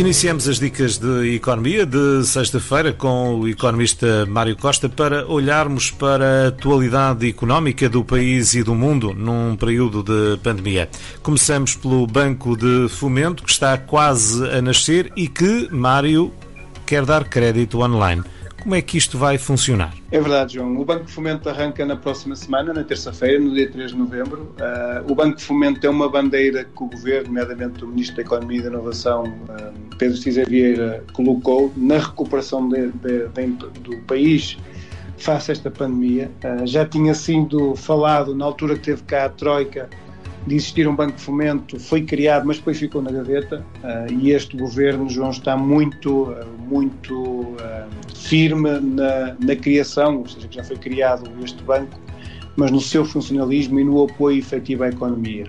Iniciamos as dicas de economia de sexta-feira com o economista Mário Costa para olharmos para a atualidade económica do país e do mundo num período de pandemia. Começamos pelo Banco de Fomento, que está quase a nascer e que, Mário, quer dar crédito online. Como é que isto vai funcionar? É verdade, João. O Banco de Fomento arranca na próxima semana, na terça-feira, no dia 3 de novembro. Uh, o Banco de Fomento é uma bandeira que o Governo, nomeadamente o Ministro da Economia e da Inovação, uh, Pedro Cisa Vieira, colocou na recuperação de, de, de, do país face a esta pandemia. Uh, já tinha sido falado na altura que teve cá a Troika de existir um banco de fomento, foi criado, mas depois ficou na gaveta. Uh, e este governo, João, está muito, uh, muito uh, firme na, na, criação, ou seja, que já foi criado este banco, mas no seu funcionalismo e no apoio efetivo à economia.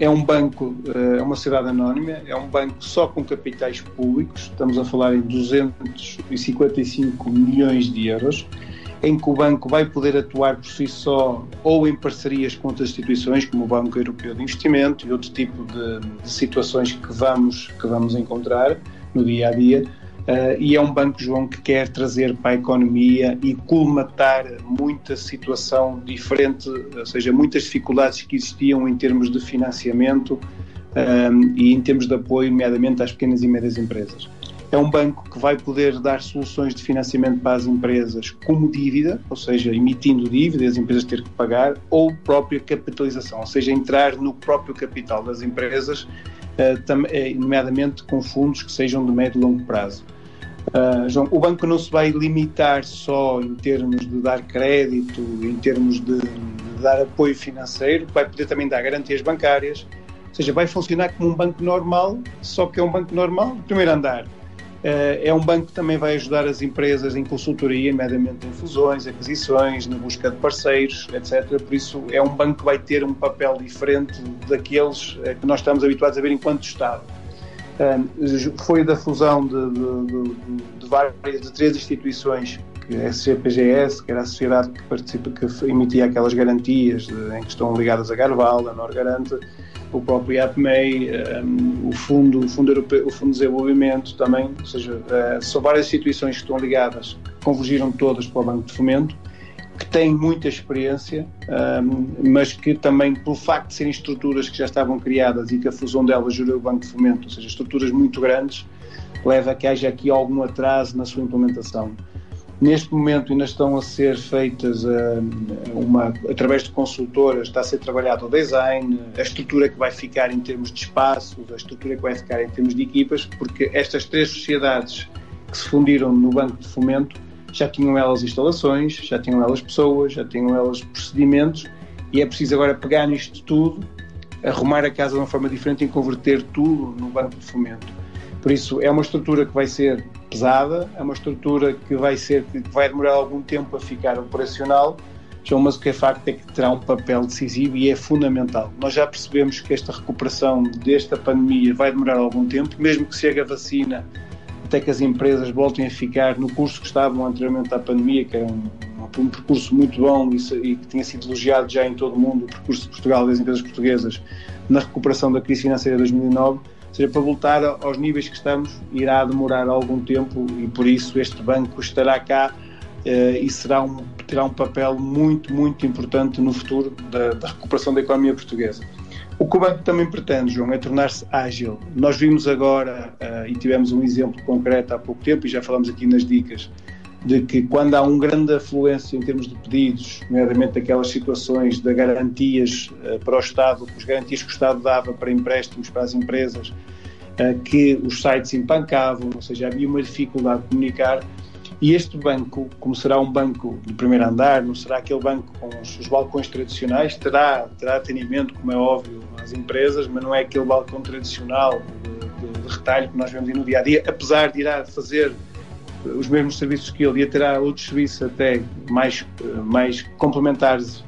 é um banco, é uma sociedade anónima, é um banco só com capitais públicos, estamos a falar em 255 milhões de euros em que o banco vai poder atuar por si só ou em parcerias com outras instituições, como o Banco Europeu de Investimento e outro tipo de, de situações que vamos, que vamos encontrar no dia a dia. Uh, e é um banco, João, que quer trazer para a economia e colmatar muita situação diferente, ou seja, muitas dificuldades que existiam em termos de financiamento eh, e em termos de apoio, nomeadamente às pequenas e médias empresas. É um banco que vai poder dar soluções de financiamento para as empresas como dívida, ou seja, emitindo dívida, as empresas ter que pagar, ou própria capitalização, ou seja, entrar no próprio capital das empresas, eh, eh, nomeadamente com fundos que sejam de médio e longo prazo. Uh, João, o banco não se vai limitar só em termos de dar crédito, em termos de, de, dar apoio financeiro, vai poder também dar garantias bancárias, ou seja, vai funcionar como um banco normal, só que é um banco normal primeiro andar. Eh, é um banco que também vai ajudar as empresas em consultoria, nomeadamente em fusões, aquisições, na busca de parceiros, etc. Por isso, é um banco que vai ter um papel diferente daqueles eh, que nós estamos habituados a ver enquanto Estado. Foi da fusão de, de, de, de várias, de três instituições que é a SCPGS, que era a sociedade que participa, que emitia aquelas garantias em que estão ligadas a Garval, a Norgarante, o próprio IAPMEI, um, o, fundo, o, fundo Europeu, o Fundo de Desenvolvimento também, ou seja, uh, são várias instituições que estão ligadas, convergiram todas para o Banco de Fomento, que têm muita experiência, um, mas que também, pelo facto de serem estruturas que já estavam criadas e que a fusão delas gerou o Banco de Fomento, ou seja, estruturas muito grandes, leva a que haja aqui algum atraso na sua implementação. Neste momento ainda estão a ser feitas uh, uma, através de consultoras, está a ser trabalhado o design, a estrutura que vai ficar em termos de espaços, a estrutura que vai ficar em termos de equipas, porque estas três sociedades que se fundiram no Banco de Fomento já tinham elas instalações, já tinham elas pessoas, já tinham elas procedimentos e é preciso agora pegar nisto tudo, arrumar a casa de uma forma diferente e converter tudo no Banco de Fomento. Por isso, é uma estrutura que vai ser pesada, é uma estrutura que vai ser que vai demorar algum tempo a ficar operacional, mas o que é facto é que terá um papel decisivo e é fundamental. Nós já percebemos que esta recuperação desta pandemia vai demorar algum tempo, mesmo que chegue a vacina, até que as empresas voltem a ficar no curso que estavam anteriormente à pandemia, que era um, um percurso muito bom e, e, que tinha sido elogiado já em todo o mundo, o percurso de Portugal das empresas portuguesas na recuperação da crise financeira de 2009 seja, para voltar aos níveis que estamos, irá demorar algum tempo e por isso este banco estará cá uh, e será um, terá um papel muito, muito importante no futuro da, da, recuperação da economia portuguesa. O que o banco também pretende, João, é tornar-se ágil. Nós vimos agora, uh, e tivemos um exemplo concreto há pouco tempo, e já falamos aqui nas dicas, de que quando há um grande afluência em termos de pedidos, nomeadamente aquelas situações de garantias uh, para o Estado, as garantias que o Estado dava para empréstimos para as empresas, uh, que os sites empancavam, ou seja, havia uma dificuldade de comunicar. E este banco, como será um banco de primeiro andar, não será aquele banco com os, os balcões tradicionais, terá, terá atendimento, como é óbvio, às empresas, mas não é aquele balcão tradicional de, de, de retalho que nós vemos no dia a dia, apesar de irá fazer os mesmos serviços que ele ia terá outros serviços até mais, mais complementares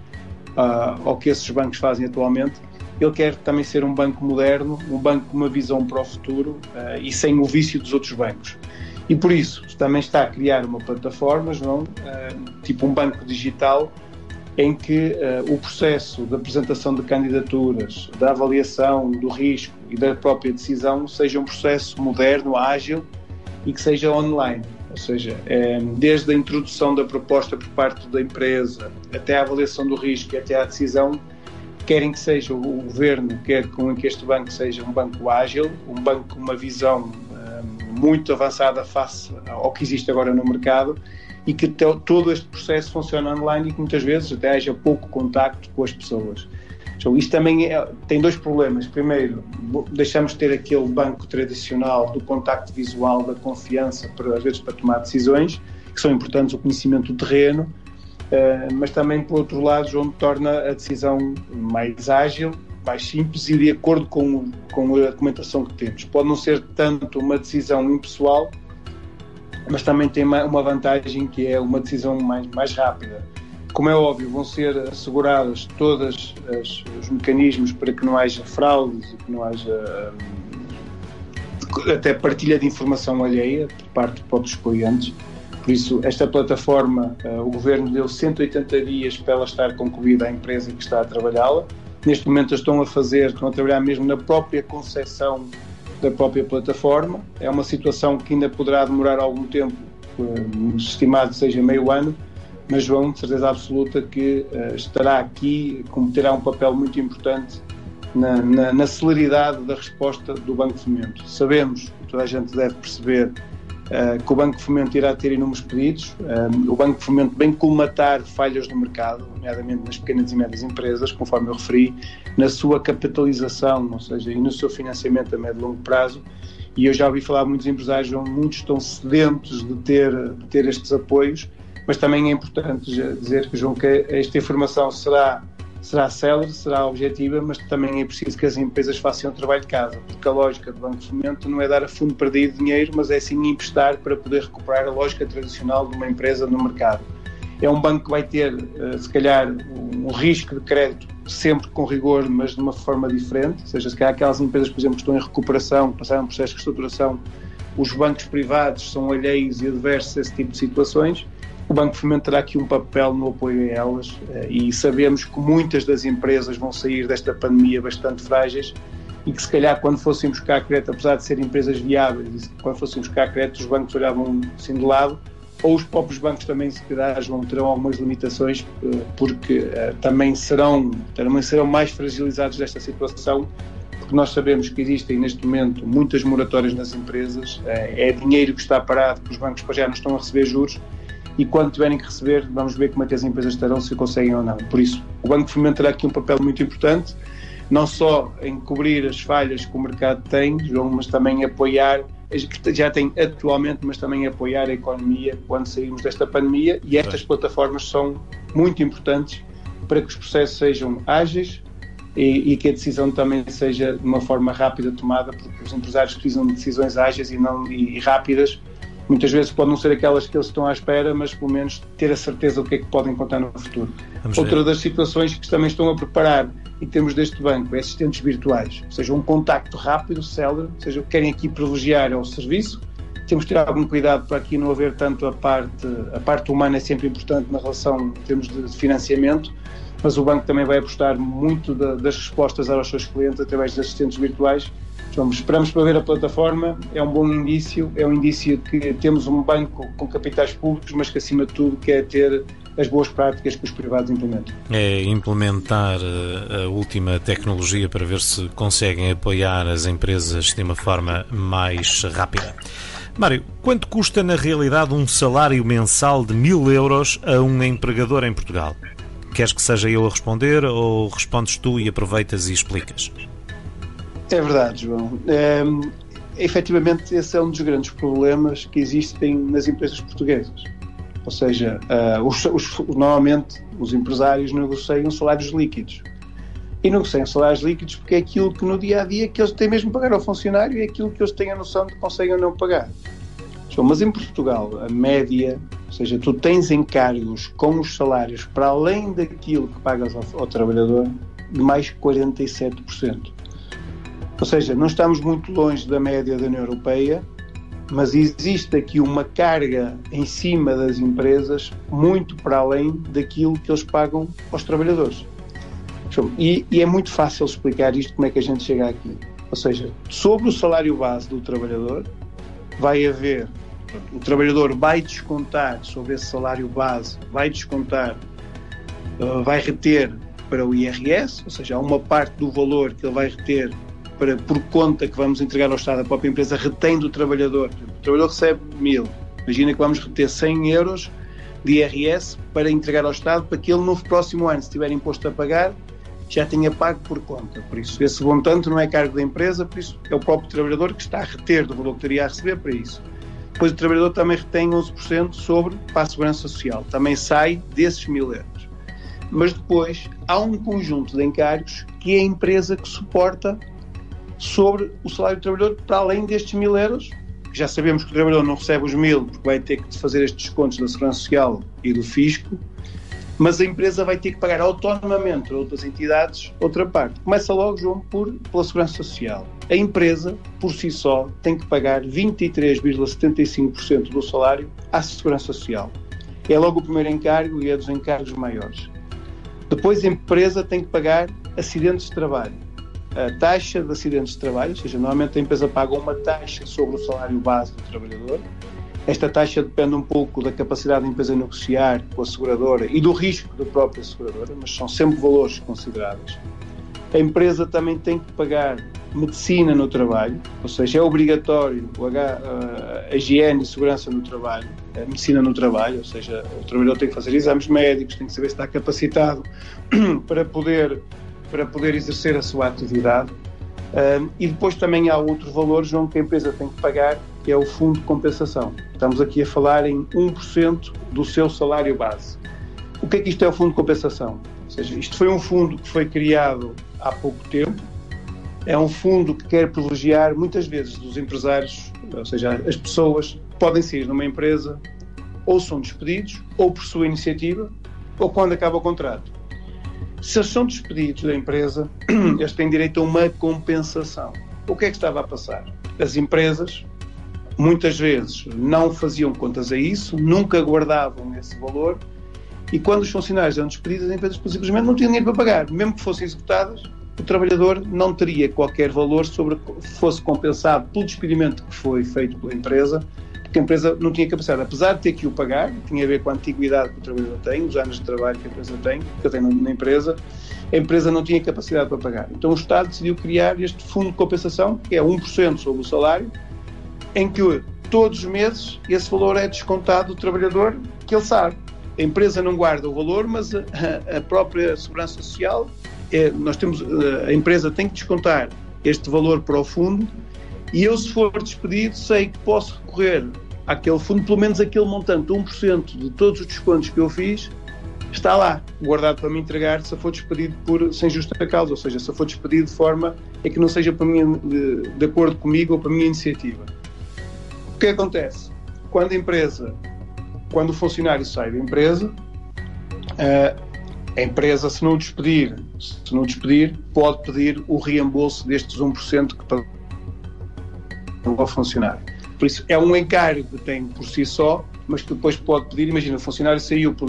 uh, ao que esses bancos fazem atualmente. Ele quer também ser um banco moderno, um banco com uma visão para o futuro uh, e sem o vício dos outros bancos. E por isso também está a criar uma plataforma, João, uh, tipo um banco digital, em que uh, o processo de apresentação de candidaturas, da avaliação do risco e da própria decisão seja um processo moderno, ágil e que seja online. Ou seja, é, desde a introdução da proposta por parte da empresa até a avaliação do risco e até à decisão, querem que seja o governo, quer com que este banco seja um banco ágil, um banco com uma visão um, muito avançada face ao que existe agora no mercado e que todo este processo funcione online e que muitas vezes até haja pouco contacto com as pessoas. Então, isto também é, tem dois problemas. Primeiro, deixamos de ter aquele banco tradicional do contacto visual, da confiança, para, às vezes para tomar decisões, que são importantes, o conhecimento do terreno, uh, mas também, por outro lado, João, torna a decisão mais ágil, mais simples e de acordo com, com a documentação que temos. Pode não ser tanto uma decisão impessoal, mas também tem uma vantagem que é uma decisão mais, mais rápida. Como é óbvio, vão ser assegurados todos os mecanismos para que não haja fraudes e que não haja hum, até partilha de informação alheia por parte de próprios clientes. Por isso, esta plataforma, uh, o governo deu 180 dias para ela estar concluída à empresa que está a trabalhá-la. Neste momento estão a fazer, estão a trabalhar mesmo na própria concessão da própria plataforma. É uma situação que ainda poderá demorar algum tempo, uh, estimado seja meio ano, mas João, de certeza absoluta, que uh, estará aqui, como terá um papel muito importante na, na, na, celeridade da resposta do Banco Fomento. Sabemos, toda a gente deve perceber, uh, que o Banco Fomento irá ter inúmeros pedidos. o Banco Fomento vem colmatar falhas no mercado, nomeadamente nas pequenas e médias empresas, conforme eu referi, na sua capitalização, ou seja, e no seu financiamento a médio e longo prazo. E eu já ouvi falar muitos empresários, muitos estão sedentos de ter, de ter estes apoios, mas também é importante dizer que, João, que esta informação será, será célere, será objetiva, mas também é preciso que as empresas façam o trabalho de casa, porque a lógica do Banco de Fomento não é dar a fundo perdido dinheiro, mas é sim emprestar para poder recuperar a lógica tradicional de uma empresa no mercado. É um banco que vai ter, eh, se calhar, um risco de crédito sempre com rigor, mas de uma forma diferente. Ou seja, se calhar aquelas empresas, por exemplo, que estão em recuperação, passaram um processo de reestruturação, os bancos privados são alheios e adversos a esse tipo de situações. O Banco de Fomento terá aqui um papel no apoio a elas eh, e sabemos que muitas das empresas vão sair desta pandemia bastante frágeis e que se calhar quando fossem buscar crédito, apesar de serem empresas viáveis, quando fossem buscar crédito os bancos olhavam assim de lado ou os próprios bancos também se calhar vão terão algumas limitações eh, porque uh, também serão também serão mais fragilizados desta situação porque nós sabemos que existem neste momento muitas moratórias nas empresas é dinheiro que está parado que os bancos já não estão a receber juros e quando tiverem que receber vamos ver como é que as empresas estarão se conseguem ou não por isso o Banco de Fomento terá aqui um papel muito importante não só em cobrir as falhas que o mercado tem João mas também apoiar que já tem atualmente, mas também apoiar a economia quando sairmos desta pandemia e estas plataformas são muito importantes para que os processos sejam ágeis e, e, que a decisão também seja de uma forma rápida tomada, porque os empresários precisam de decisões ágeis e, não, e rápidas. Muitas vezes podem não ser aquelas que eles estão à espera, mas pelo menos ter a certeza do que é que podem contar no futuro. Vamos Outra ver. das situações que também estão a preparar em termos deste banco é assistentes virtuais, ou seja, um contacto rápido, célere, ou seja, querem aqui privilegiar é o serviço. Temos que ter algum cuidado para aqui não haver tanto a parte, a parte humana é sempre importante na relação em termos de financiamento, mas o banco também vai apostar muito da, das respostas aos seus clientes através de assistentes virtuais. Então, esperamos para ver a plataforma, é um bom indício, é um indício que temos um banco com capitais públicos, mas que acima de tudo quer ter as boas práticas que os privados implementam. É implementar eh, a última tecnologia para ver se conseguem apoiar as empresas de uma forma mais rápida. Mário, quanto custa na realidade um salário mensal de mil euros a um empregador em Portugal? Queres que seja eu a responder ou respondes tu e aproveitas e explicas? É verdade, João. É, efetivamente, esse é um dos grandes problemas que existem nas empresas portuguesas ou seja, uh, os, os, normalmente os empresários negociam salários líquidos. E negociam salários líquidos porque é aquilo que no dia a dia que eles têm mesmo pagar ao funcionário e é aquilo que eles têm a noção de que conseguem ou não pagar. Mas em Portugal, a média, ou seja, tu tens encargos com os salários para além daquilo que pagas ao, ao trabalhador, de mais 47%. Ou seja, não estamos muito longe da média da União Europeia mas existe aqui uma carga em cima das empresas muito para além daquilo que eles pagam aos trabalhadores. E, e, é muito fácil explicar isto, como é que a gente chega aqui. Ou seja, sobre o salário base do trabalhador, vai haver, o trabalhador vai descontar sobre esse salário base, vai descontar, uh, vai reter para o IRS, ou seja, há uma parte do valor que ele vai reter para, por conta que vamos entregar ao Estado, a própria empresa retém do trabalhador. O trabalhador recebe mil. Imagina que vamos reter 100 euros de IRS para entregar ao Estado para que ele no próximo ano, se tiver imposto a pagar, já tenha pago por conta. Por isso, esse montante não é cargo da empresa, por isso é o próprio trabalhador que está a reter do valor que teria a receber para isso. Depois o trabalhador também retém 11% sobre para a Segurança Social. Também sai desses mil euros. Mas depois há um conjunto de encargos que é a empresa que suporta sobre o salário do trabalhador para além destes mil euros. Já sabemos que o trabalhador não recebe os mil porque vai ter que fazer estes descontos da Segurança Social e do Fisco mas a empresa vai ter que pagar autonomamente a outras entidades outra parte. Começa logo, João, por, pela Segurança Social. A empresa, por si só, tem que pagar 23,75% do salário à Segurança Social. É logo o primeiro encargo e é dos encargos maiores. Depois a empresa tem que pagar acidentes de trabalho. A taxa de acidentes de trabalho, ou seja, normalmente a empresa paga uma taxa sobre o salário base do trabalhador, esta taxa depende um pouco da capacidade da empresa negociar com a seguradora e do risco da própria seguradora, mas são sempre valores consideráveis. A empresa também tem que pagar medicina no trabalho, ou seja, é obrigatório a higiene e segurança no trabalho, a medicina no trabalho, ou seja, o trabalhador tem que fazer exames médicos, tem que saber se está capacitado para poder, para poder exercer a sua atividade. e depois também há outro valor, João, que a empresa tem que pagar, que é o fundo de compensação. Estamos aqui a falar em 1% do seu salário base. O que é que isto é o fundo de compensação? Ou seja, isto foi um fundo que foi criado há pouco tempo. É um fundo que quer privilegiar muitas vezes os empresários, ou seja, as pessoas podem sair numa empresa ou são despedidos, ou por sua iniciativa, ou quando acaba o contrato. Se eles são despedidos da empresa, eles têm direito a uma compensação. O que é que estava a passar? As empresas muitas vezes não faziam contas a isso, nunca guardavam esse valor e quando os funcionários eram despedidos, as empresas simplesmente não tinham dinheiro para pagar. Mesmo que fossem executadas, o trabalhador não teria qualquer valor sobre fosse compensado pelo despedimento que foi feito pela empresa, porque a empresa não tinha capacidade, apesar de ter que o pagar, tinha a ver com a antiguidade que o trabalhador tem, os anos de trabalho que a empresa tem, que eu tenho na empresa, a empresa não tinha capacidade para pagar. Então o Estado decidiu criar este fundo de compensação, que é 1% sobre o salário, em que todos os meses esse valor é descontado do trabalhador, que ele sabe. A empresa não guarda o valor, mas a, própria Segurança Social, é, nós temos, a empresa tem que descontar este valor para o fundo e eu, se for despedido, sei que posso recorrer àquele fundo, pelo menos aquele montante, 1% de todos os descontos que eu fiz, está lá, guardado para me entregar se eu for despedido por, sem justa causa, ou seja, se eu for despedido de forma é que não seja para mim, de, de acordo comigo ou para a minha iniciativa. O que acontece? Quando a empresa, quando o funcionário sai da empresa, eh, a empresa, se não despedir, se não despedir, pode pedir o reembolso destes 1% que ao funcionário. Por isso, é um encargo que tem por si só, mas que depois pode pedir, imagina, o funcionário saiu por,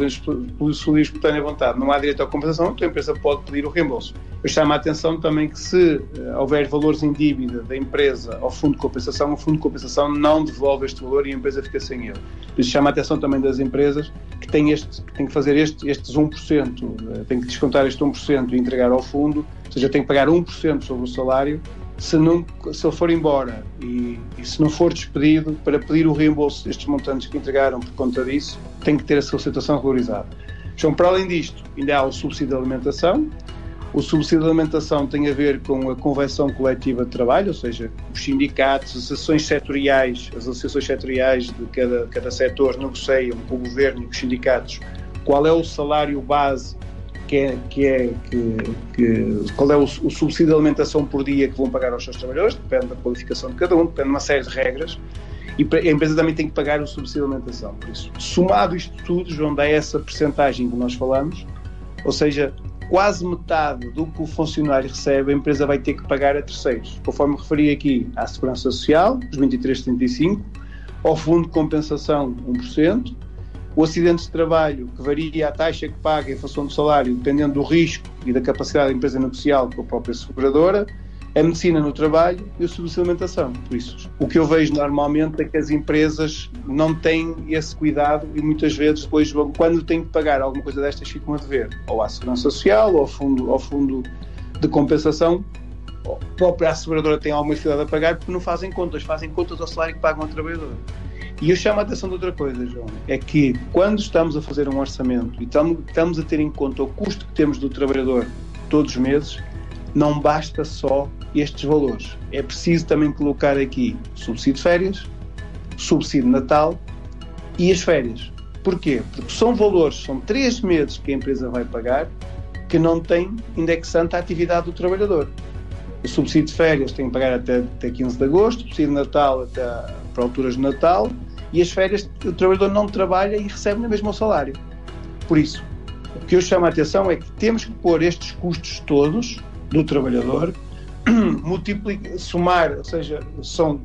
sua espontânea vontade, não há direito à compensação, então a empresa pode pedir o reembolso. Eu chamo a atenção também que se uh, houver valores em dívida da empresa ao fundo de compensação, o fundo de compensação não devolve este valor e a empresa fica sem ele. Isso chama a atenção também das empresas que têm, este, que têm que fazer este, estes 1%, uh, têm que descontar este 1% e entregar ao fundo, ou seja, têm que pagar 1% sobre o salário se, não, se ele for embora e, e, se não for despedido, para pedir o reembolso destes montantes que entregaram por conta disso, tem que ter a sua situação regularizada. João, para além disto, ainda há o subsídio de alimentação. O subsídio de alimentação tem a ver com a convenção coletiva de trabalho, ou seja, os sindicatos, as associações setoriais, as associações setoriais de cada, cada setor negociam com o governo e com os sindicatos qual é o salário base que é, que é que, que, qual é o, o, subsídio de alimentação por dia que vão pagar aos seus trabalhadores, depende da qualificação de cada um, depende de uma série de regras, e a empresa também tem que pagar o subsídio de alimentação. Por isso, somado isto tudo, João, dá essa percentagem que nós falamos, ou seja, quase metade do que o funcionário recebe, a empresa vai ter que pagar a terceiros, conforme referi aqui à Segurança Social, os 23,75, ao Fundo de Compensação, 1%, o acidente de trabalho, que varia a taxa que paga em função do salário, dependendo do risco e da capacidade da empresa negocial com a própria seguradora, a medicina no trabalho e o de alimentação. Por isso, o que eu vejo normalmente é que as empresas não têm esse cuidado e muitas vezes depois, quando têm que pagar alguma coisa destas, ficam a dever ou à Segurança Social ou ao fundo, ao fundo de compensação. A própria asseguradora tem alguma dificuldade a pagar porque não fazem contas, fazem contas ao salário que pagam ao trabalhador. E eu chamo a atenção de outra coisa, João, é que quando estamos a fazer um orçamento e estamos a ter em conta o custo que temos do trabalhador todos os meses, não basta só estes valores. É preciso também colocar aqui subsídio de férias, subsídio de Natal e as férias. Porquê? Porque são valores, são três meses que a empresa vai pagar que não tem indexante à atividade do trabalhador. O subsídio de férias tem que pagar até, até 15 de agosto, o subsídio de Natal até para alturas de Natal e as férias o trabalhador não trabalha e recebe no mesmo salário. Por isso, o que eu chamo a atenção é que temos que pôr estes custos todos do trabalhador multiplica, somar, ou seja, são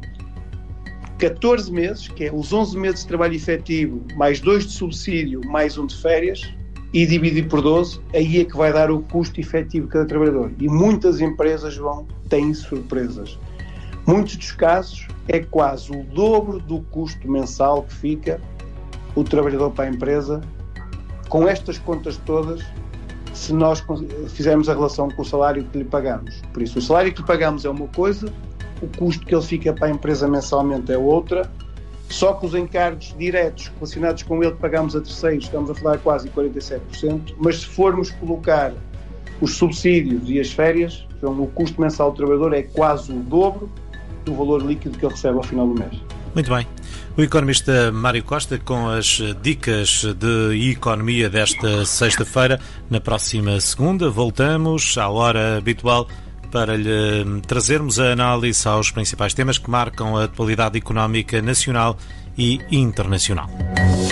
14 meses, que é os 11 meses de trabalho efetivo, mais 2 de subsídio, mais um de férias, e dividir por 12, aí é que vai dar o custo efetivo de cada trabalhador. E muitas empresas vão têm surpresas. Muitos dos casos é quase o dobro do custo mensal que fica o trabalhador para a empresa. Com estas contas todas, se nós fizermos a relação com o salário que lhe pagamos. Por isso, o salário que lhe pagamos é uma coisa, o custo que ele fica para a empresa mensalmente é outra, só que os encargos diretos relacionados com ele que pagamos a terceiros, estamos a falar quase 47%, mas se formos colocar os subsídios e as férias, então o custo mensal do trabalhador é quase o dobro do valor líquido que ele recebe ao final do mês. Muito bem. O economista Mário Costa com as dicas de economia desta sexta-feira. Na próxima segunda voltamos à hora habitual para lhe trazermos a análise aos principais temas que marcam a atualidade económica nacional e internacional.